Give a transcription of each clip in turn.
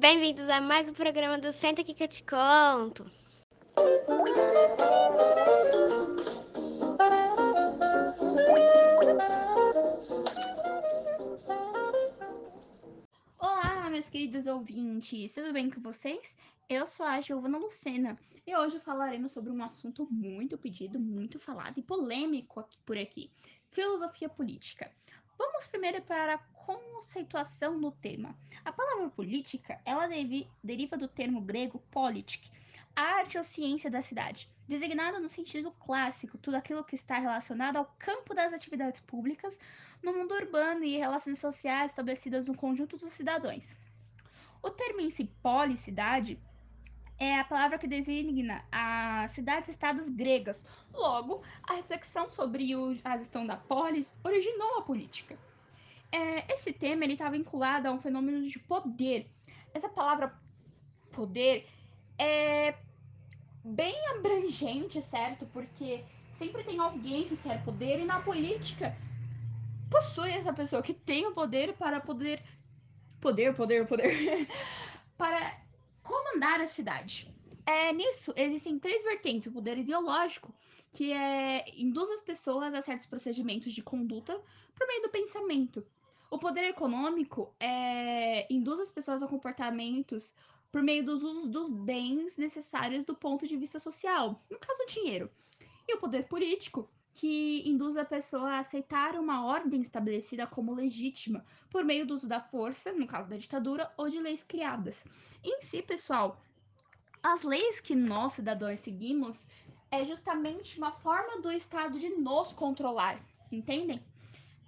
Bem-vindos a mais um programa do Senta aqui que eu te conto. Olá, meus queridos ouvintes, tudo bem com vocês? Eu sou a Giovana Lucena e hoje falaremos sobre um assunto muito pedido, muito falado e polêmico aqui, por aqui: filosofia política. Vamos primeiro para a conceituação no tema. A palavra política, ela deve, deriva do termo grego politik, arte ou ciência da cidade, designada no sentido clássico, tudo aquilo que está relacionado ao campo das atividades públicas no mundo urbano e relações sociais estabelecidas no conjunto dos cidadãos. O termo em si, policidade, é a palavra que designa as cidades-estados gregas. Logo, a reflexão sobre o, a gestão da polis originou a política. É, esse tema estava vinculado a um fenômeno de poder. Essa palavra poder é bem abrangente, certo? Porque sempre tem alguém que quer poder e na política possui essa pessoa que tem o poder para poder poder, poder, poder para comandar a cidade. É, nisso, existem três vertentes. O poder ideológico, que é, induz as pessoas a certos procedimentos de conduta por meio do pensamento. O poder econômico é, induz as pessoas a comportamentos por meio dos usos dos bens necessários do ponto de vista social, no caso, o dinheiro. E o poder político, que induz a pessoa a aceitar uma ordem estabelecida como legítima por meio do uso da força, no caso da ditadura, ou de leis criadas. Em si, pessoal, as leis que nós, cidadãos, seguimos é justamente uma forma do Estado de nos controlar, entendem?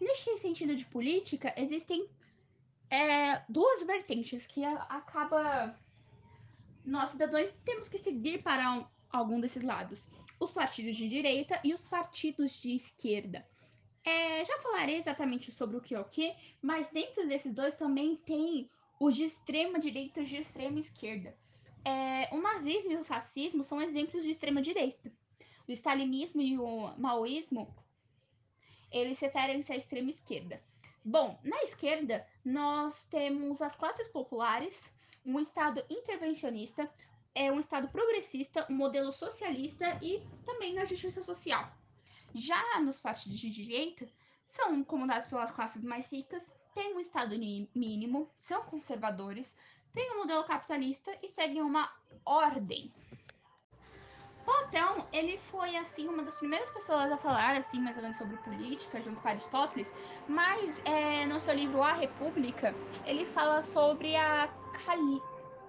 Neste sentido de política, existem é, duas vertentes que acaba nós, cidadãos, temos que seguir para um, algum desses lados. Os partidos de direita e os partidos de esquerda. É, já falarei exatamente sobre o que é o que, mas dentro desses dois também tem os de extrema direita e os de extrema esquerda. É, o nazismo e o fascismo são exemplos de extrema direita. O stalinismo e o maoísmo, eles referem-se à extrema esquerda. Bom, na esquerda, nós temos as classes populares, um Estado intervencionista, é um Estado progressista, um modelo socialista e também na justiça social. Já nos partidos de direita, são comandados pelas classes mais ricas, têm um Estado mínimo, são conservadores, têm um modelo capitalista e seguem uma ordem. Platão, ele foi, assim, uma das primeiras pessoas a falar, assim, mais ou menos sobre política, junto com Aristóteles, mas é, no seu livro A República, ele fala sobre a Cali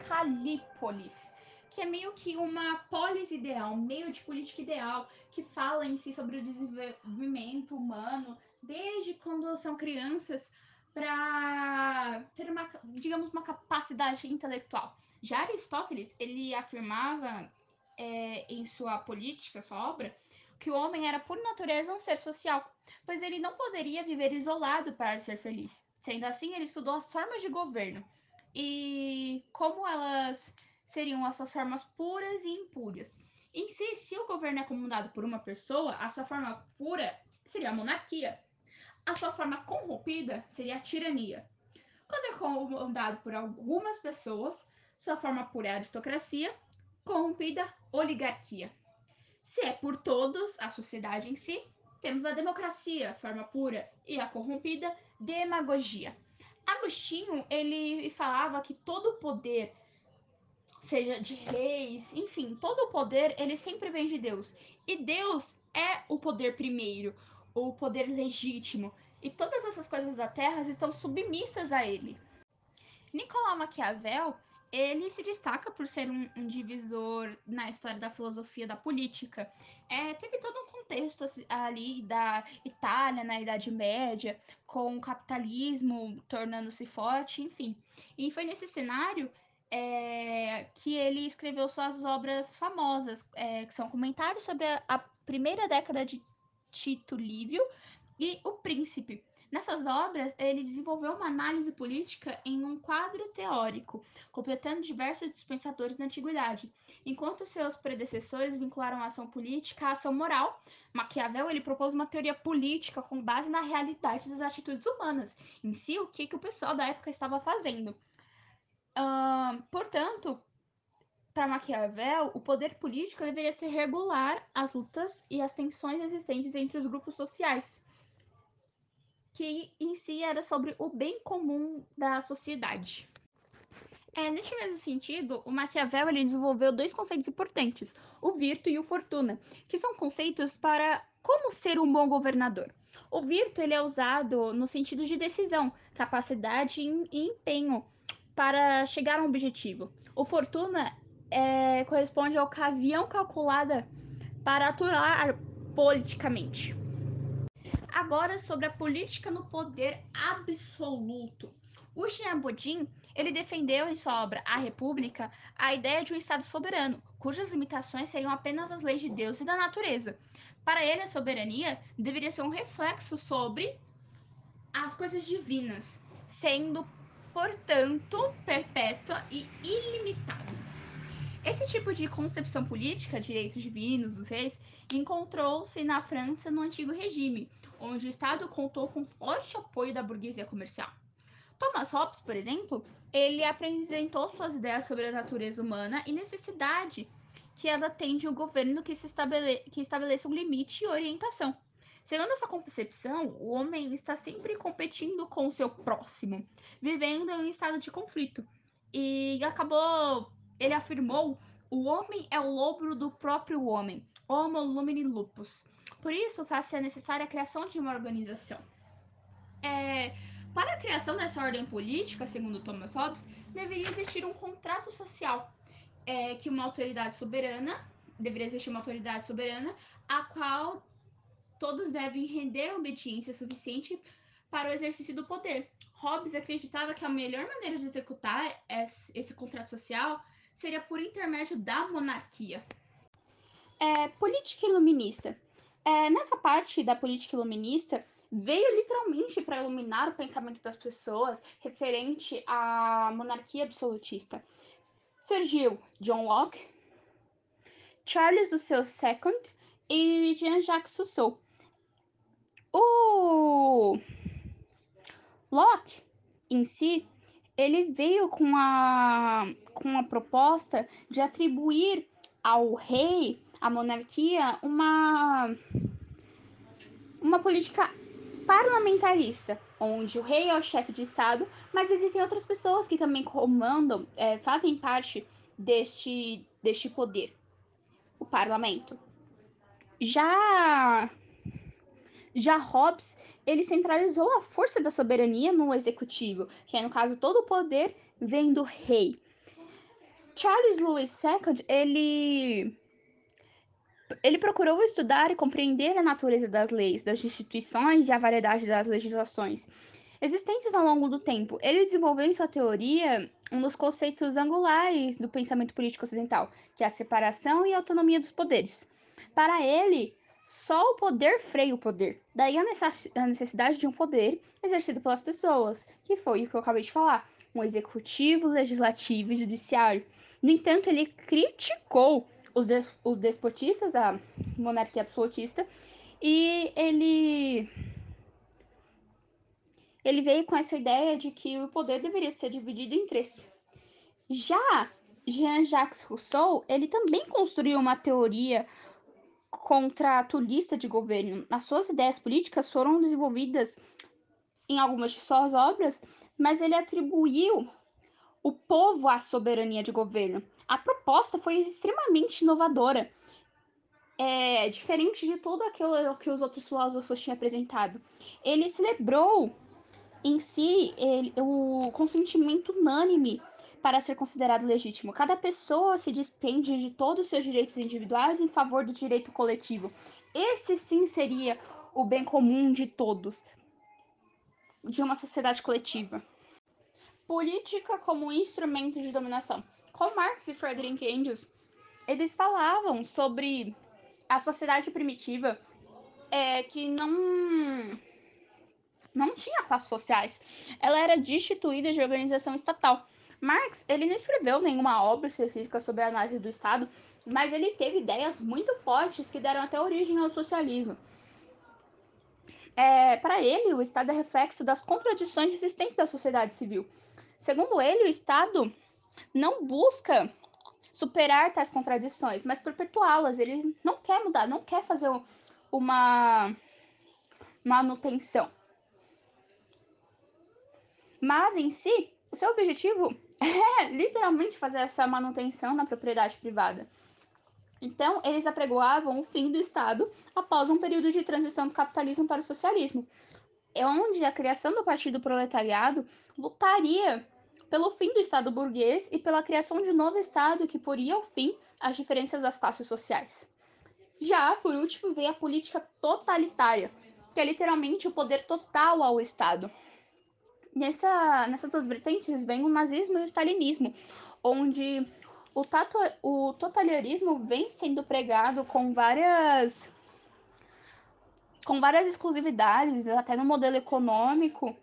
Calípolis, que é meio que uma polis ideal, um meio de política ideal, que fala em si sobre o desenvolvimento humano, desde quando são crianças, para ter uma, digamos, uma capacidade intelectual. Já Aristóteles, ele afirmava é, em sua política, sua obra, que o homem era por natureza um ser social, pois ele não poderia viver isolado para ser feliz. Sendo assim, ele estudou as formas de governo e como elas seriam as suas formas puras e impuras. Em si, se o governo é comandado por uma pessoa, a sua forma pura seria a monarquia. A sua forma corrompida seria a tirania. Quando é comandado por algumas pessoas, sua forma pura é a aristocracia, corrompida, oligarquia. Se é por todos, a sociedade em si, temos a democracia, forma pura, e a corrompida, demagogia. Agostinho, ele falava que todo poder, seja de reis, enfim, todo o poder, ele sempre vem de Deus. E Deus é o poder primeiro, o poder legítimo. E todas essas coisas da terra estão submissas a ele. Nicolau Maquiavel, ele se destaca por ser um, um, divisor na história da filosofia da política. É, teve todo um contexto assim, ali da Itália na Idade Média, com o capitalismo tornando-se forte, enfim. E foi nesse cenário é, que ele escreveu suas obras famosas, é, que são comentários sobre a, a primeira década de Tito Livio e O Príncipe. Nessas obras, ele desenvolveu uma análise política em um quadro teórico, completando diversos pensadores da antiguidade. Enquanto seus predecessores vincularam a ação política à ação moral, Maquiavel ele propôs uma teoria política com base na realidade das atitudes humanas, em si o que, que o pessoal da época estava fazendo. Portanto, para Maquiavel, o poder político deveria ser regular as lutas e as tensões existentes entre os grupos sociais, que em si era sobre o bem comum da sociedade. É, neste mesmo sentido, o Maquiavel ele desenvolveu dois conceitos importantes, o virto e o fortuna, que são conceitos para como ser um bom governador. O virto ele é usado no sentido de decisão, capacidade e empenho para chegar a um objetivo. O fortuna é, corresponde à ocasião calculada para atuar politicamente. Agora sobre a política no poder absoluto. O Jean Bodin ele defendeu em sua obra A República a ideia de um Estado soberano, cujas limitações seriam apenas as leis de Deus e da natureza. Para ele, a soberania deveria ser um reflexo sobre as coisas divinas, sendo, portanto, perpétua e ilimitada. Esse tipo de concepção política, direitos divinos dos reis, encontrou-se na França no antigo regime, onde o Estado contou com forte apoio da burguesia comercial. Thomas Hobbes, por exemplo, ele apresentou suas ideias sobre a natureza humana e necessidade que ela tem de um governo que, se estabele que estabeleça um limite e orientação. Segundo essa concepção, o homem está sempre competindo com o seu próximo, vivendo em um estado de conflito. E acabou ele afirmou: o homem é o lobo do próprio homem, homo lumini lupus. Por isso, faz-se necessária a criação de uma organização. É, para a criação dessa ordem política, segundo Thomas Hobbes, deveria existir um contrato social, é, que uma autoridade soberana, deveria existir uma autoridade soberana, a qual todos devem render obediência suficiente para o exercício do poder. Hobbes acreditava que a melhor maneira de executar esse, contrato social seria por intermédio da monarquia. É, política iluminista. É, nessa parte da política iluminista, veio literalmente para iluminar o pensamento das pessoas referente à monarquia absolutista. Surgiu John Locke, Charles II e Jean-Jacques Rousseau. O Locke, em si, ele veio com a, com a proposta de atribuir ao rei, à monarquia, uma, uma política parlamentarista, onde o rei é o chefe de Estado, mas existem outras pessoas que também comandam, é, fazem parte deste, deste poder, o parlamento. Já já Hobbes, ele centralizou a força da soberania no executivo, que é, no caso, todo o poder vem do rei. Charles Lewis II, ele ele procurou estudar e compreender a natureza das leis, das instituições e a variedade das legislações existentes ao longo do tempo. Ele desenvolveu em sua teoria um dos conceitos angulares do pensamento político ocidental, que é a separação e a autonomia dos poderes. Para ele, só o poder freia o poder. Daí a necessidade de um poder exercido pelas pessoas, que foi o que eu acabei de falar, um executivo, legislativo e judiciário. No entanto, ele criticou os, des os despotistas, a monarquia absolutista, e ele ele veio com essa ideia de que o poder deveria ser dividido em três. Já Jean-Jacques Rousseau, ele também construiu uma teoria contratulista de governo. As suas ideias políticas foram desenvolvidas em algumas de suas obras, mas ele atribuiu o povo à soberania de governo. A proposta foi extremamente inovadora, é, diferente de tudo aquilo que os outros filósofos tinham apresentado. Ele celebrou em si ele, o consentimento unânime para ser considerado legítimo. Cada pessoa se despende de todos os seus direitos individuais em favor do direito coletivo. Esse sim seria o bem comum de todos, de uma sociedade coletiva. Política como instrumento de dominação. Com Marx e Friedrich Engels, eles falavam sobre a sociedade primitiva é, que não não tinha classes sociais. Ela era destituída de organização estatal. Marx, ele não escreveu nenhuma obra específica sobre a análise do Estado, mas ele teve ideias muito fortes que deram até origem ao socialismo. É, para ele, o Estado é reflexo das contradições existentes da sociedade civil. Segundo ele, o Estado não busca superar tais contradições, mas perpetuá-las. Ele não quer mudar, não quer fazer uma manutenção. Mas em si, o seu objetivo é literalmente fazer essa manutenção na propriedade privada. Então, eles apregoavam o fim do Estado após um período de transição do capitalismo para o socialismo, é onde a criação do Partido Proletariado lutaria pelo fim do Estado burguês e pela criação de um novo Estado que poria ao fim as diferenças das classes sociais. Já, por último, veio a política totalitária, que é literalmente o poder total ao Estado. Nessa, nessas duas vertentes vem o nazismo e o stalinismo, onde o, tato, o totalitarismo vem sendo pregado com várias com várias exclusividades, até no modelo econômico,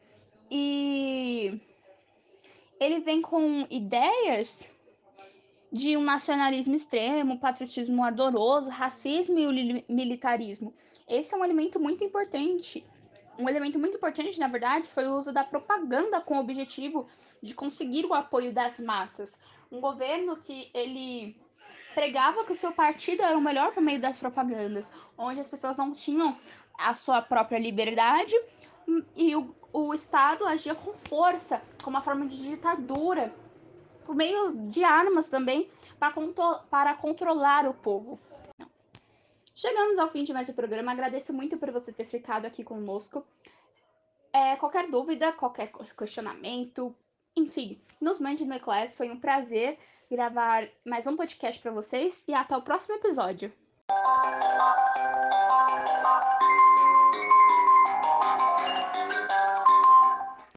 e ele vem com ideias de um nacionalismo extremo, patriotismo ardoroso, racismo e o militarismo. Esse é um elemento muito importante. Um elemento muito importante, na verdade, foi o uso da propaganda com o objetivo de conseguir o apoio das massas. Um governo que ele pregava que o seu partido era o melhor por meio das propagandas, onde as pessoas não tinham a sua própria liberdade e o, o Estado agia com força, como uma forma de ditadura, por meio de armas também, para, contro para controlar o povo. Chegamos ao fim de mais um programa. Agradeço muito por você ter ficado aqui conosco. É, qualquer dúvida, qualquer questionamento, enfim, nos mande no Eclass. Foi um prazer gravar mais um podcast para vocês e até o próximo episódio.